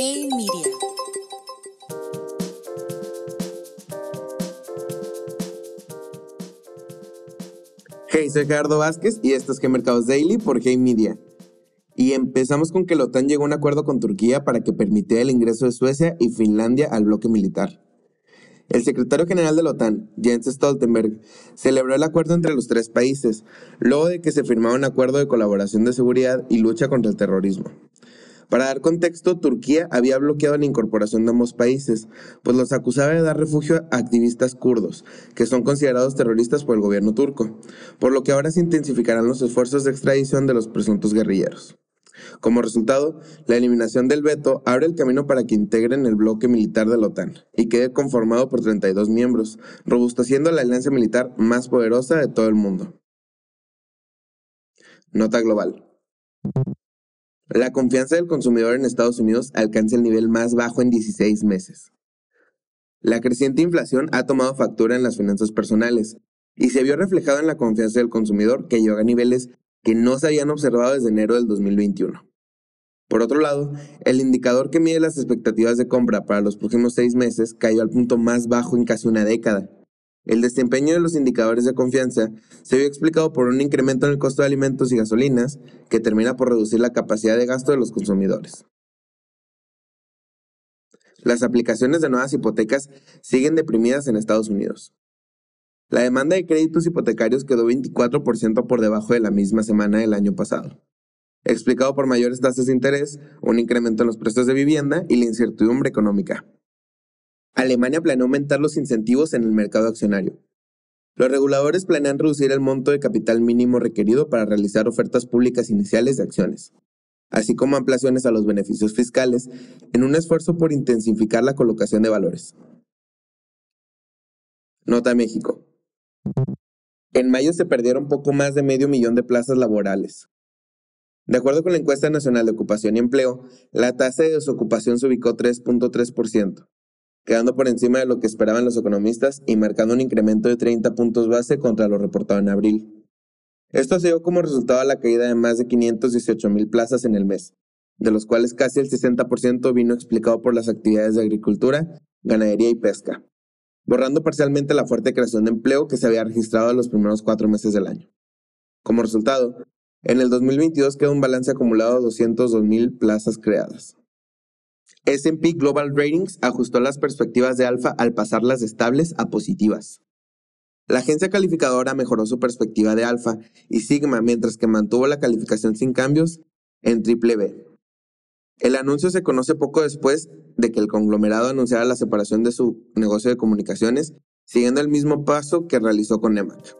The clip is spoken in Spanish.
Hey Media. Hey, soy Gerardo Vázquez y esto es Que Mercados Daily por Hey Media. Y empezamos con que la OTAN llegó a un acuerdo con Turquía para que permitiera el ingreso de Suecia y Finlandia al bloque militar. El secretario general de la OTAN, Jens Stoltenberg, celebró el acuerdo entre los tres países, luego de que se firmara un acuerdo de colaboración de seguridad y lucha contra el terrorismo. Para dar contexto, Turquía había bloqueado la incorporación de ambos países, pues los acusaba de dar refugio a activistas kurdos, que son considerados terroristas por el gobierno turco, por lo que ahora se intensificarán los esfuerzos de extradición de los presuntos guerrilleros. Como resultado, la eliminación del veto abre el camino para que integren el bloque militar de la OTAN y quede conformado por 32 miembros, robusteciendo la alianza militar más poderosa de todo el mundo. Nota global. La confianza del consumidor en Estados Unidos alcanza el nivel más bajo en 16 meses. La creciente inflación ha tomado factura en las finanzas personales y se vio reflejado en la confianza del consumidor que llegó a niveles que no se habían observado desde enero del 2021. Por otro lado, el indicador que mide las expectativas de compra para los próximos seis meses cayó al punto más bajo en casi una década, el desempeño de los indicadores de confianza se vio explicado por un incremento en el costo de alimentos y gasolinas que termina por reducir la capacidad de gasto de los consumidores. Las aplicaciones de nuevas hipotecas siguen deprimidas en Estados Unidos. La demanda de créditos hipotecarios quedó 24% por debajo de la misma semana del año pasado, explicado por mayores tasas de interés, un incremento en los precios de vivienda y la incertidumbre económica. Alemania planea aumentar los incentivos en el mercado accionario. Los reguladores planean reducir el monto de capital mínimo requerido para realizar ofertas públicas iniciales de acciones, así como ampliaciones a los beneficios fiscales, en un esfuerzo por intensificar la colocación de valores. Nota México. En mayo se perdieron poco más de medio millón de plazas laborales. De acuerdo con la encuesta nacional de ocupación y empleo, la tasa de desocupación se ubicó 3.3%, quedando por encima de lo que esperaban los economistas y marcando un incremento de 30 puntos base contra lo reportado en abril. Esto se dio como resultado de la caída de más de 518 mil plazas en el mes, de los cuales casi el 60% vino explicado por las actividades de agricultura, ganadería y pesca, borrando parcialmente la fuerte creación de empleo que se había registrado en los primeros cuatro meses del año. Como resultado, en el 2022 queda un balance acumulado de 202 mil plazas creadas. S&P Global Ratings ajustó las perspectivas de alfa al pasarlas de estables a positivas. La agencia calificadora mejoró su perspectiva de alfa y sigma mientras que mantuvo la calificación sin cambios en triple B. El anuncio se conoce poco después de que el conglomerado anunciara la separación de su negocio de comunicaciones, siguiendo el mismo paso que realizó con Nemac.